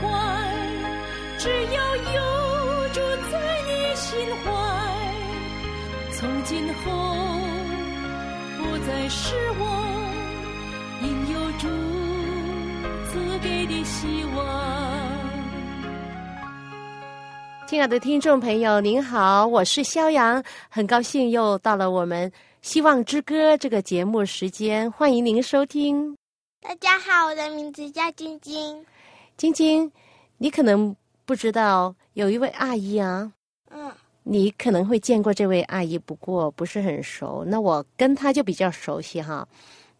徊。心怀，从今后不再是我应有主赐给的希望。亲爱的听众朋友，您好，我是肖阳，很高兴又到了我们《希望之歌》这个节目时间，欢迎您收听。大家好，我的名字叫晶晶。晶晶，你可能。不知道有一位阿姨啊，嗯，你可能会见过这位阿姨，不过不是很熟。那我跟她就比较熟悉哈。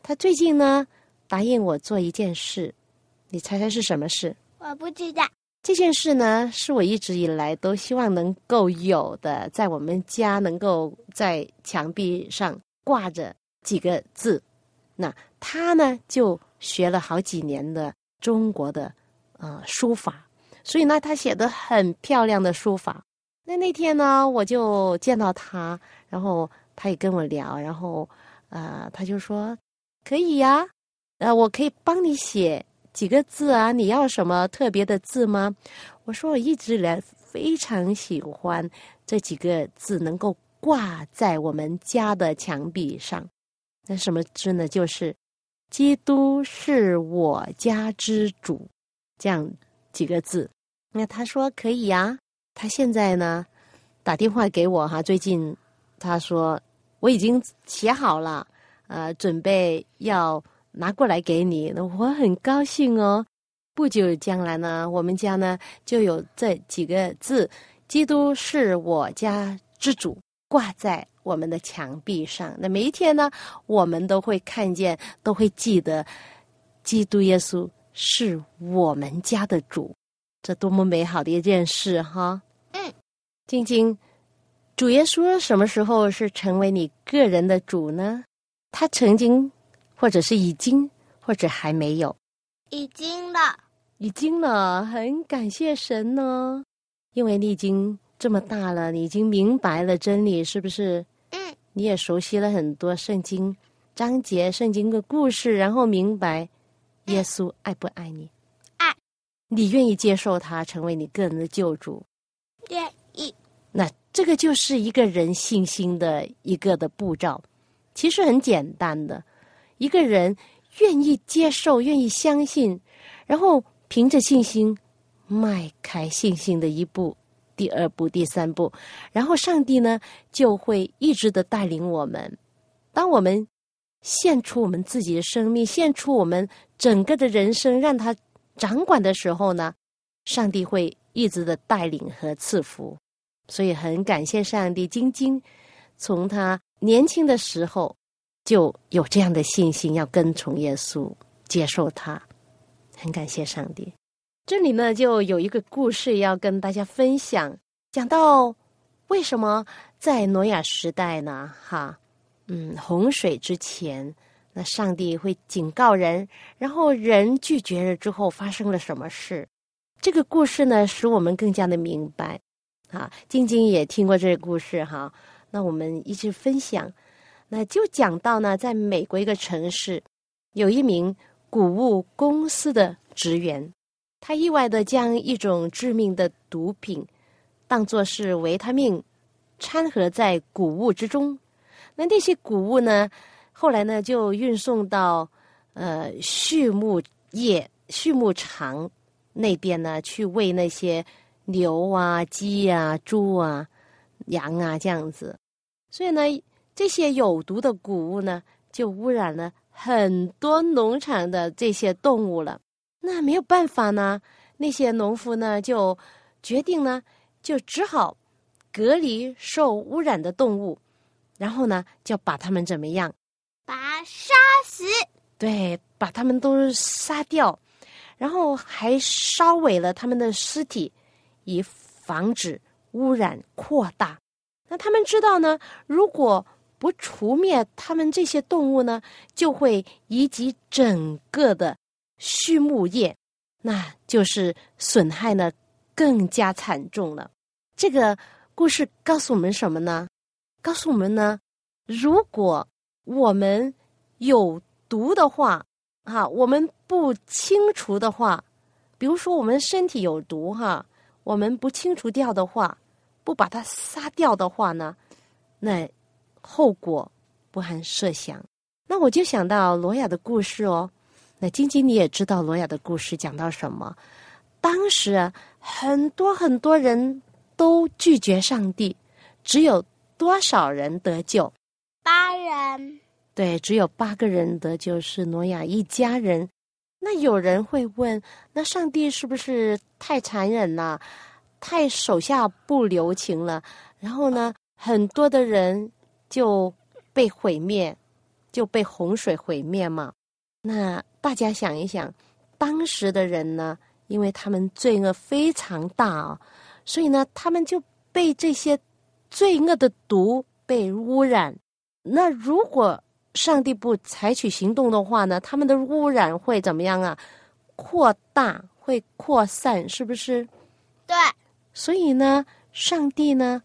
她最近呢答应我做一件事，你猜猜是什么事？我不知道。这件事呢是我一直以来都希望能够有的，在我们家能够在墙壁上挂着几个字。那她呢就学了好几年的中国的呃书法。所以呢，他写的很漂亮的书法。那那天呢，我就见到他，然后他也跟我聊，然后呃，他就说可以呀，呃，我可以帮你写几个字啊，你要什么特别的字吗？我说我一直来非常喜欢这几个字，能够挂在我们家的墙壁上。那什么字呢？就是“基督是我家之主”这样。几个字，那他说可以呀。他现在呢，打电话给我哈。最近他说我已经写好了，呃，准备要拿过来给你。那我很高兴哦。不久将来呢，我们家呢就有这几个字：“基督是我家之主”，挂在我们的墙壁上。那每一天呢，我们都会看见，都会记得基督耶稣。是我们家的主，这多么美好的一件事哈！嗯，晶晶，主耶稣什么时候是成为你个人的主呢？他曾经，或者是已经，或者还没有？已经了，已经了，很感谢神呢，因为你已经这么大了，你已经明白了真理，是不是？嗯，你也熟悉了很多圣经章节、圣经的故事，然后明白。耶稣爱不爱你？爱。你愿意接受他成为你个人的救主？愿意。那这个就是一个人信心的一个的步骤，其实很简单的。一个人愿意接受，愿意相信，然后凭着信心迈开信心的一步，第二步、第三步，然后上帝呢就会一直的带领我们。当我们献出我们自己的生命，献出我们整个的人生，让他掌管的时候呢，上帝会一直的带领和赐福。所以很感谢上帝，晶晶从他年轻的时候就有这样的信心，要跟从耶稣，接受他。很感谢上帝。这里呢，就有一个故事要跟大家分享，讲到为什么在挪亚时代呢？哈。嗯，洪水之前，那上帝会警告人，然后人拒绝了之后发生了什么事？这个故事呢，使我们更加的明白。啊，晶晶也听过这个故事哈。那我们一起分享，那就讲到呢，在美国一个城市，有一名谷物公司的职员，他意外的将一种致命的毒品当作是维他命，掺合在谷物之中。那那些谷物呢？后来呢，就运送到呃畜牧业、畜牧场那边呢，去喂那些牛啊、鸡啊、猪啊、羊啊这样子。所以呢，这些有毒的谷物呢，就污染了很多农场的这些动物了。那没有办法呢，那些农夫呢，就决定呢，就只好隔离受污染的动物。然后呢，就把它们怎么样？把杀死。对，把他们都杀掉，然后还烧毁了他们的尸体，以防止污染扩大。那他们知道呢，如果不除灭他们这些动物呢，就会以及整个的畜牧业，那就是损害呢更加惨重了。这个故事告诉我们什么呢？告诉我们呢，如果我们有毒的话，哈，我们不清除的话，比如说我们身体有毒哈，我们不清除掉的话，不把它杀掉的话呢，那后果不堪设想。那我就想到罗雅的故事哦。那晶晶你也知道罗雅的故事讲到什么？当时，很多很多人都拒绝上帝，只有多少人得救？八人，对，只有八个人得救，是挪亚一家人。那有人会问：那上帝是不是太残忍了，太手下不留情了？然后呢，很多的人就被毁灭，就被洪水毁灭嘛？那大家想一想，当时的人呢，因为他们罪恶非常大啊、所以呢，他们就被这些罪恶的毒被污染。那如果上帝不采取行动的话呢，他们的污染会怎么样啊？扩大，会扩散，是不是？对，所以呢，上帝呢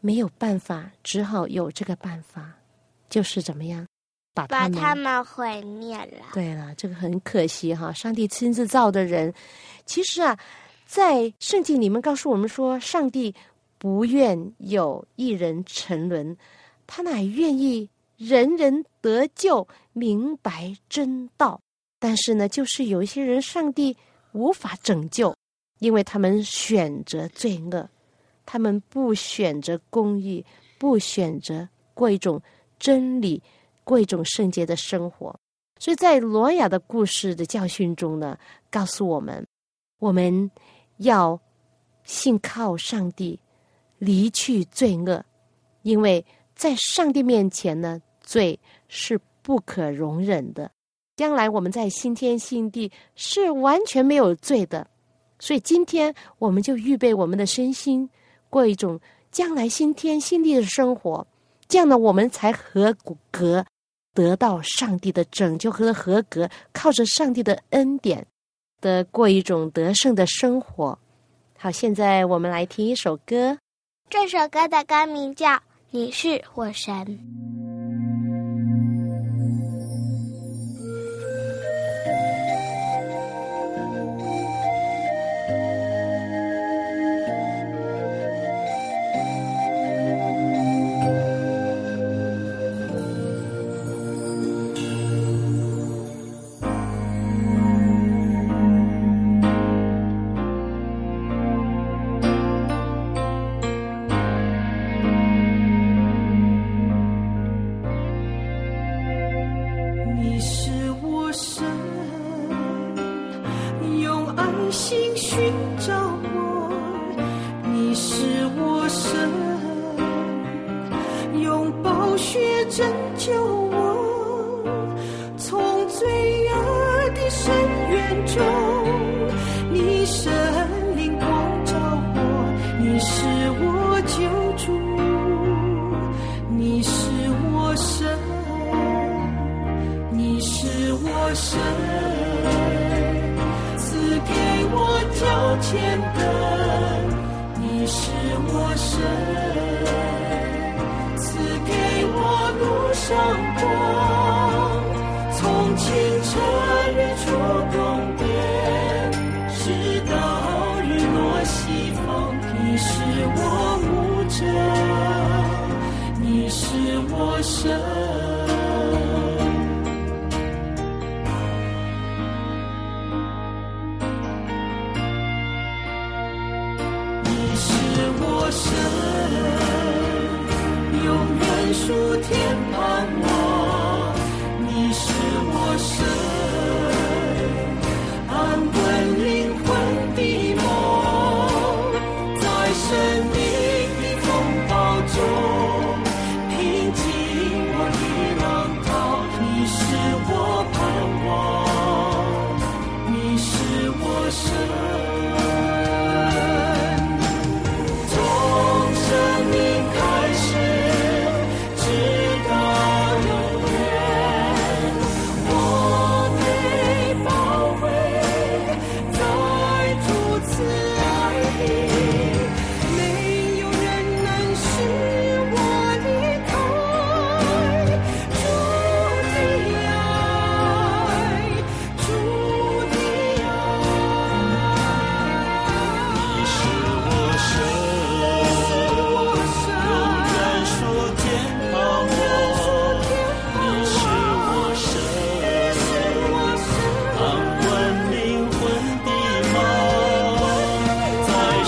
没有办法，只好有这个办法，就是怎么样把把他们他们毁灭了。对了，这个很可惜哈，上帝亲自造的人，其实啊，在圣经里面告诉我们说，上帝不愿有一人沉沦，他乃愿意人人得救，明白真道。但是呢，就是有一些人，上帝无法拯救，因为他们选择罪恶，他们不选择公义，不选择过一种真理，过一种圣洁的生活。所以在罗雅的故事的教训中呢，告诉我们，我们要信靠上帝，离去罪恶，因为在上帝面前呢，罪是不可容忍的。将来我们在新天新地是完全没有罪的，所以今天我们就预备我们的身心，过一种将来新天新地的生活，这样呢，我们才合格得到上帝的拯救和合格，靠着上帝的恩典的过一种得胜的生活。好，现在我们来听一首歌。这首歌的歌名叫《你是我神》。我神，赐给我路上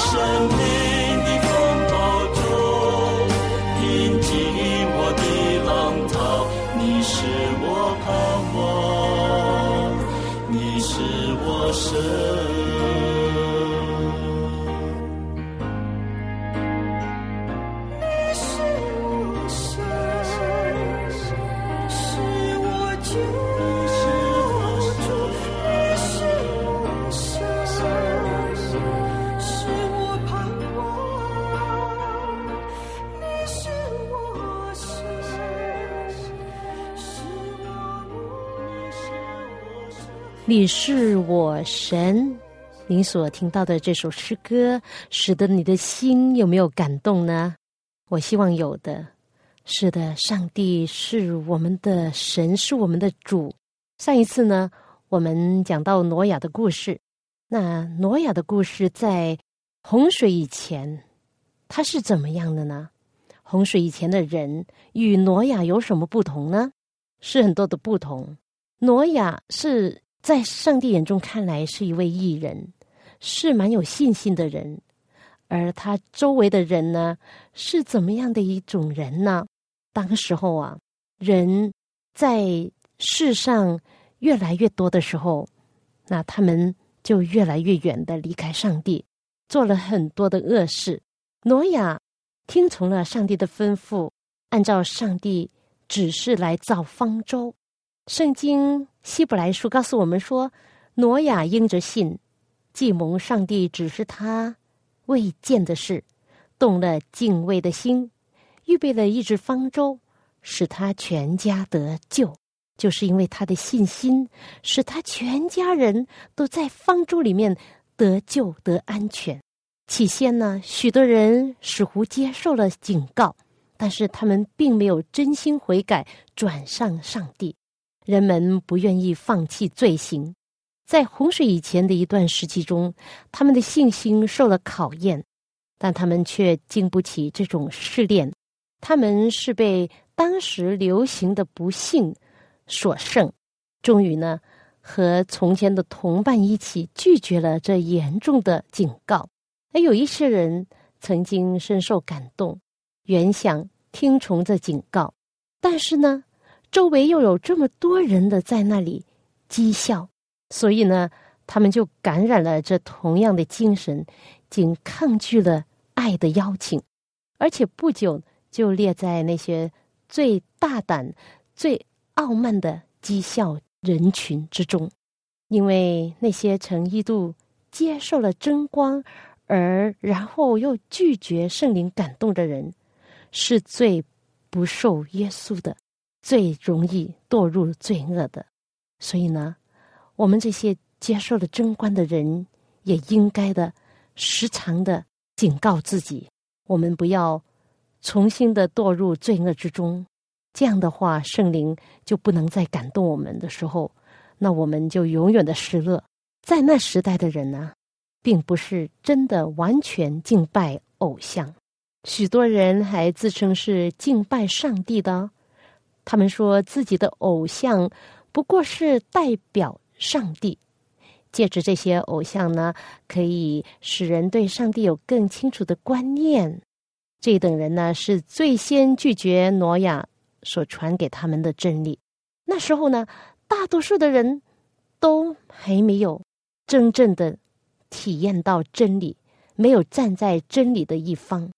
生命。你是我神。您所听到的这首诗歌，使得你的心有没有感动呢？我希望有的。是的，上帝是我们的神，是我们的主。上一次呢，我们讲到挪亚的故事。那挪亚的故事在洪水以前，他是怎么样的呢？洪水以前的人与挪亚有什么不同呢？是很多的不同。挪亚是在上帝眼中看来是一位艺人，是蛮有信心的人，而他周围的人呢，是怎么样的一种人呢？当时候啊，人在世上越来越多的时候，那他们就越来越远的离开上帝，做了很多的恶事。挪亚听从了上帝的吩咐，按照上帝指示来造方舟。圣经希伯来书告诉我们说，挪亚因着信，既蒙上帝指示他未见的事，动了敬畏的心，预备了一只方舟，使他全家得救。就是因为他的信心，使他全家人都在方舟里面得救得安全。起先呢，许多人似乎接受了警告，但是他们并没有真心悔改，转向上帝。人们不愿意放弃罪行，在洪水以前的一段时期中，他们的信心受了考验，但他们却经不起这种试炼。他们是被当时流行的不幸所胜，终于呢，和从前的同伴一起拒绝了这严重的警告。而有一些人曾经深受感动，原想听从这警告，但是呢。周围又有这么多人的在那里讥笑，所以呢，他们就感染了这同样的精神，竟抗拒了爱的邀请，而且不久就列在那些最大胆、最傲慢的讥笑人群之中。因为那些曾一度接受了真光，而然后又拒绝圣灵感动的人，是最不受约束的。最容易堕入罪恶的，所以呢，我们这些接受了贞观的人，也应该的时常的警告自己，我们不要重新的堕入罪恶之中。这样的话，圣灵就不能再感动我们的时候，那我们就永远的失乐。在那时代的人呢，并不是真的完全敬拜偶像，许多人还自称是敬拜上帝的。他们说自己的偶像不过是代表上帝，借着这些偶像呢，可以使人对上帝有更清楚的观念。这等人呢，是最先拒绝挪亚所传给他们的真理。那时候呢，大多数的人都还没有真正的体验到真理，没有站在真理的一方，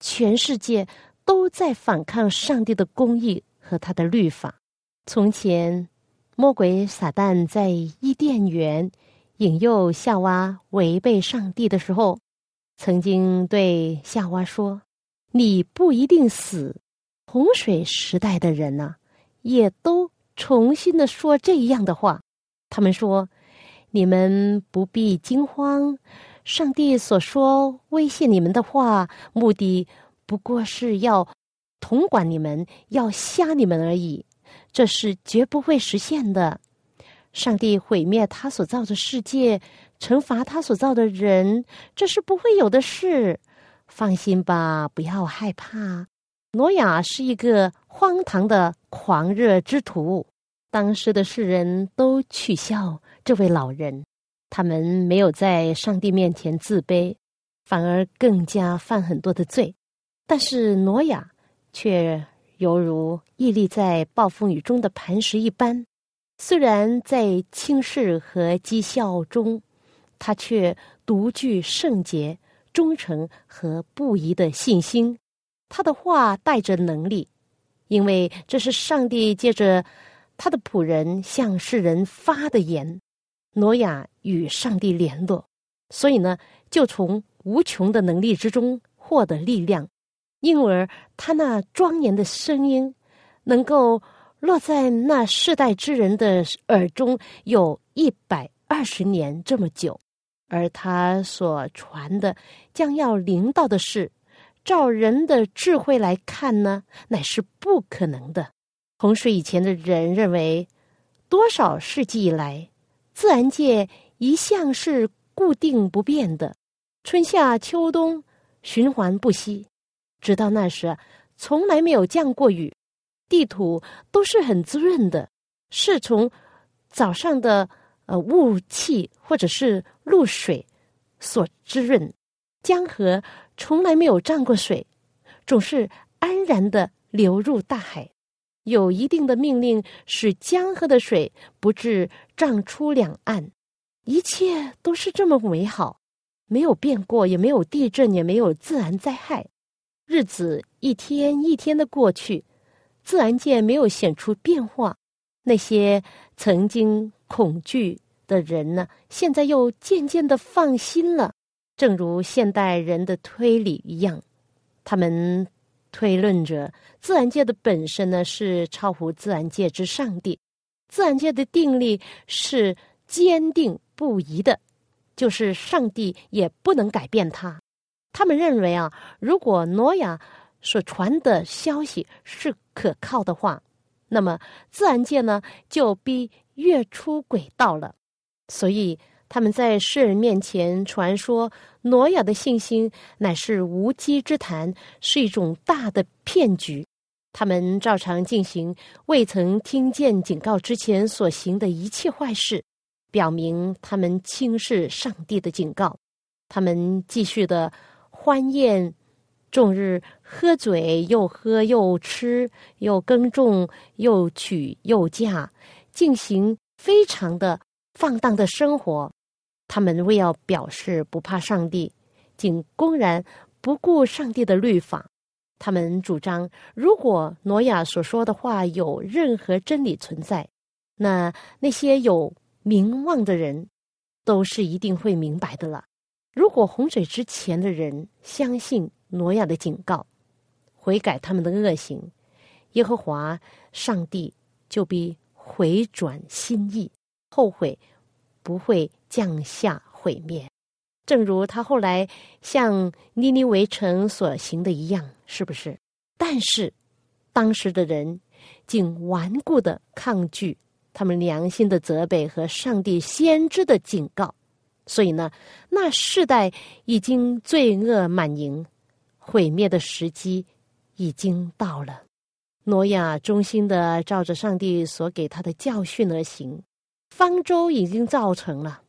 全世界都在反抗上帝的公义。和他的律法。从前，魔鬼撒旦在伊甸园引诱夏娃违背上帝的时候，曾经对夏娃说：“你不一定死。”洪水时代的人呢，也都重新的说这样的话。他们说：“你们不必惊慌，上帝所说威胁你们的话，目的不过是要。”统管你们，要吓你们而已，这是绝不会实现的。上帝毁灭他所造的世界，惩罚他所造的人，这是不会有的事。放心吧，不要害怕。挪亚是一个荒唐的狂热之徒，当时的世人都取笑这位老人，他们没有在上帝面前自卑，反而更加犯很多的罪。但是挪亚却犹如屹立在暴风雨中的磐石一般，虽然在轻视和讥笑中，他却独具圣洁、忠诚和不移的信心。他的话带着能力，因为这是上帝借着他的仆人向世人发的言。挪亚与上帝联络，所以呢，就从无穷的能力之中获得力量，因而他那庄严的声音能够落在那世代之人的耳中，有一百二十年这么久。而他所传的将要临到的事，照人的智慧来看呢，乃是不可能的。洪水以前的人认为，多少世纪以来。自然界一向是固定不变的，春夏秋冬循环不息，直到那时，从来没有降过雨，地土都是很滋润的，是从早上的呃雾气或者是露水所滋润。江河从来没有涨过水，总是安然的流入大海。有一定的命令，使江河的水不至涨出两岸，一切都是这么美好，没有变过，也没有地震，也没有自然灾害。日子一天一天的过去，自然界没有显出变化。那些曾经恐惧的人呢，现在又渐渐的放心了。正如现代人的推理一样，他们。推论着，自然界的本身呢是超乎自然界之上帝，自然界的定力是坚定不移的，就是上帝也不能改变它。他们认为啊，如果挪亚所传的消息是可靠的话，那么自然界呢就必跃出轨道了。所以。他们在世人面前传说挪亚的信心乃是无稽之谈，是一种大的骗局。他们照常进行未曾听见警告之前所行的一切坏事，表明他们轻视上帝的警告。他们继续的欢宴，终日喝醉，又喝又吃，又耕种，又娶又嫁，进行非常的放荡的生活。他们为要表示不怕上帝，竟公然不顾上帝的律法。他们主张，如果挪亚所说的话有任何真理存在，那那些有名望的人都是一定会明白的了。如果洪水之前的人相信挪亚的警告，悔改他们的恶行，耶和华上帝就必回转心意，后悔。不会降下毁灭，正如他后来向尼尼微城所行的一样，是不是？但是当时的人竟顽固的抗拒他们良心的责备和上帝先知的警告，所以呢，那世代已经罪恶满盈，毁灭的时机已经到了。挪亚忠心的照着上帝所给他的教训而行。方舟已经造成了，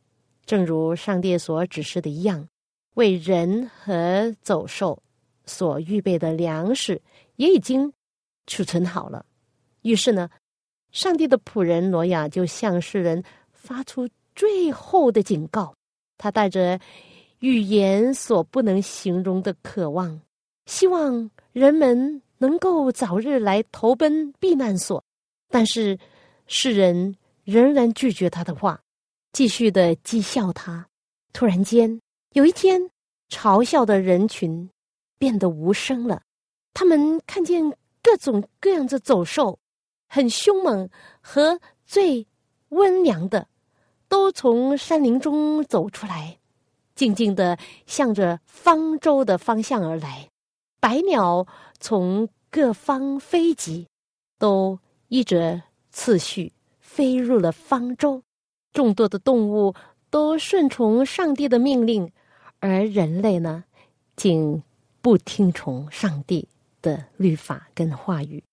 正如上帝所指示的一样，为人和走兽所预备的粮食也已经储存好了。于是呢，上帝的仆人挪亚就向世人发出最后的警告。他带着语言所不能形容的渴望，希望人们能够早日来投奔避难所。但是世人。仍然拒绝他的话，继续的讥笑他。突然间，有一天，嘲笑的人群变得无声了。他们看见各种各样的走兽，很凶猛和最温良的，都从山林中走出来，静静的向着方舟的方向而来。百鸟从各方飞集，都依着次序。飞入了方舟，众多的动物都顺从上帝的命令，而人类呢，竟不听从上帝的律法跟话语，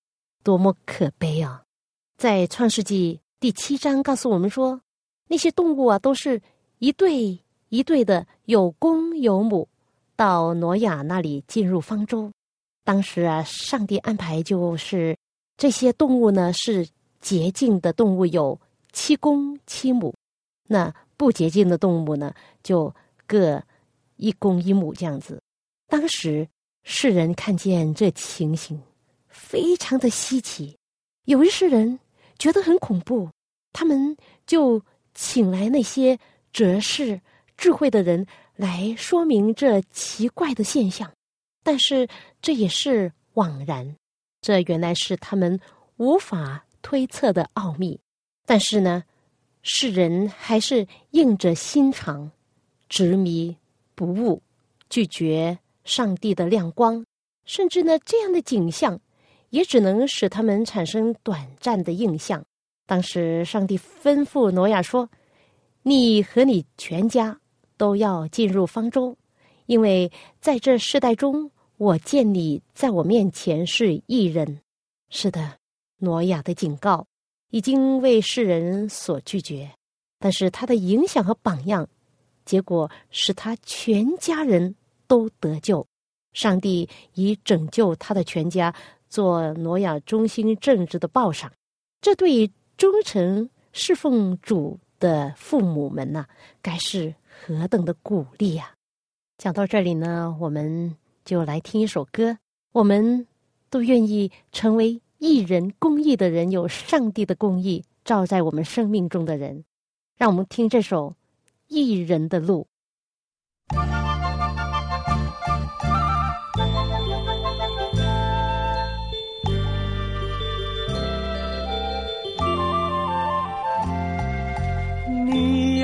多么可悲啊！在创世纪第七章告诉我们说，那些动物啊，都是一对一对的，有公有母，到挪亚那里进入方舟。当时啊，上帝安排就是这些动物呢是洁净的动物有七公七母，那不洁净的动物呢就各一公一母这样子。当时世人看见这情形，非常的稀奇，有一些人觉得很恐怖，他们就请来那些哲士、智慧的人来说明这奇怪的现象。但是这也是枉然，这原来是他们无法推测的奥秘。但是呢，世人还是硬着心肠，执迷不悟，拒绝上帝的亮光，甚至呢，这样的景象也只能使他们产生短暂的印象。当时，上帝吩咐挪亚说：“你和你全家都要进入方舟，因为在这世代中。”我见你在我面前是异人，是的，挪亚的警告已经为世人所拒绝，但是他的影响和榜样，结果使他全家人都得救。上帝以拯救他的全家做挪亚忠心正直的报赏，这对忠诚侍奉主的父母们呐，该是何等的鼓励呀！讲到这里呢，我们。就来听一首歌，我们都愿意成为艺人、公益的人，有上帝的公益照在我们生命中的人。让我们听这首《艺人的路》。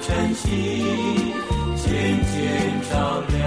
晨曦，渐渐照亮，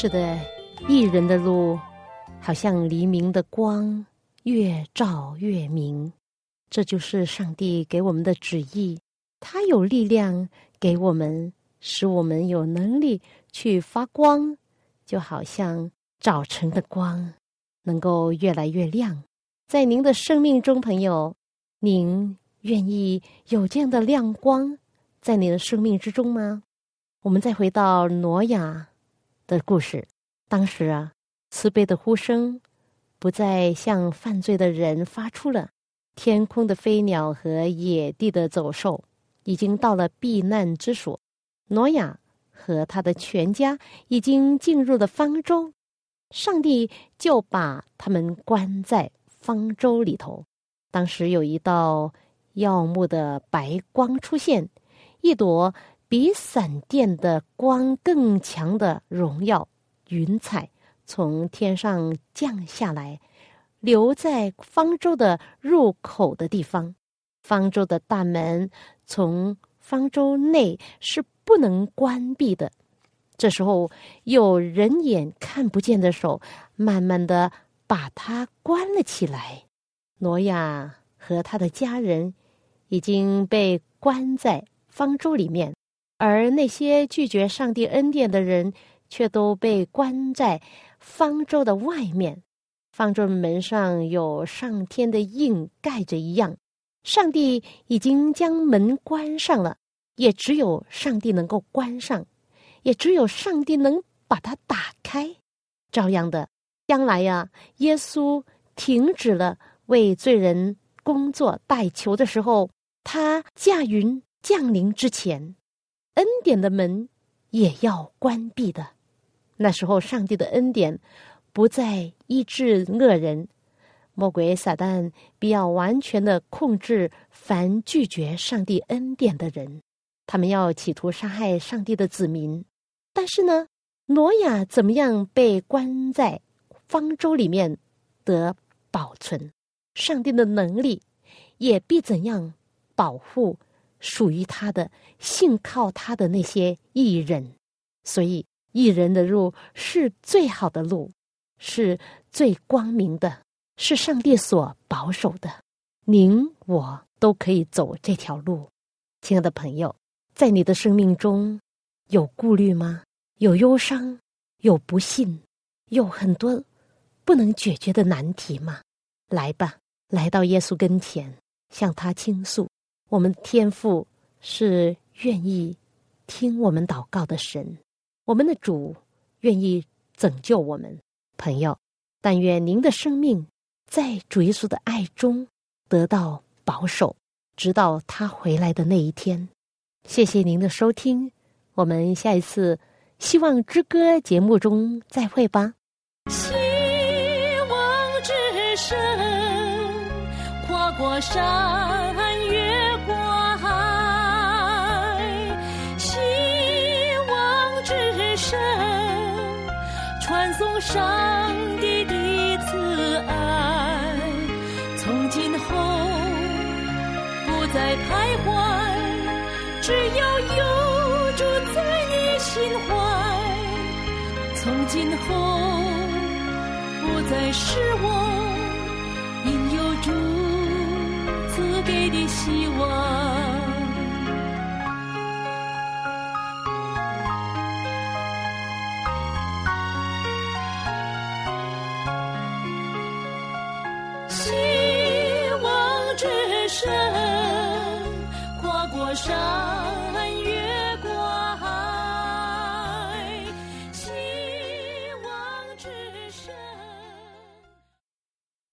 是的，艺人的路，好像黎明的光，越照越明。这就是上帝给我们的旨意，他有力量给我们，使我们有能力去发光，就好像早晨的光，能够越来越亮。在您的生命中，朋友，您愿意有这样的亮光在你的生命之中吗？我们再回到挪亚的故事，当时啊，慈悲的呼声不再向犯罪的人发出了，天空的飞鸟和野地的走兽已经到了避难之所，挪亚和他的全家已经进入了方舟，上帝就把他们关在方舟里头。当时有一道耀目的白光出现，一朵比闪电的光更强的荣耀云彩从天上降下来，留在方舟的入口的地方。方舟的大门从方舟内是不能关闭的。这时候，有人眼看不见的手，慢慢的把它关了起来。挪亚和他的家人已经被关在方舟里面，而那些拒绝上帝恩典的人却都被关在方舟的外面。方舟门上有上天的印盖着一样，上帝已经将门关上了，也只有上帝能够关上，也只有上帝能把它打开。照样的，将来呀，耶稣停止了为罪人工作代求的时候，他驾云降临之前，恩典的门也要关闭的。那时候，上帝的恩典不再医治恶人，魔鬼撒旦必要完全的控制凡拒绝上帝恩典的人，他们要企图杀害上帝的子民。但是呢？挪亚怎么样被关在方舟里面得保存？上帝的能力也必怎样保护属于他的、信靠他的那些艺人？所以，艺人的路是最好的路，是最光明的，是上帝所保守的。您我都可以走这条路。亲爱的朋友，在你的生命中有顾虑吗？有忧伤，有不幸，有很多不能解决的难题吗？来吧，来到耶稣跟前，向他倾诉。我们天父是愿意听我们祷告的神，我们的主愿意拯救我们。朋友，但愿您的生命在主耶稣的爱中得到保守，直到他回来的那一天。谢谢您的收听，我们下一次。希望之歌节目中再会吧。希望之声，跨过山，颂上帝的慈爱。从今后不再徘徊，只要有主在你心怀。从今后不再是我，因有主赐给的希望。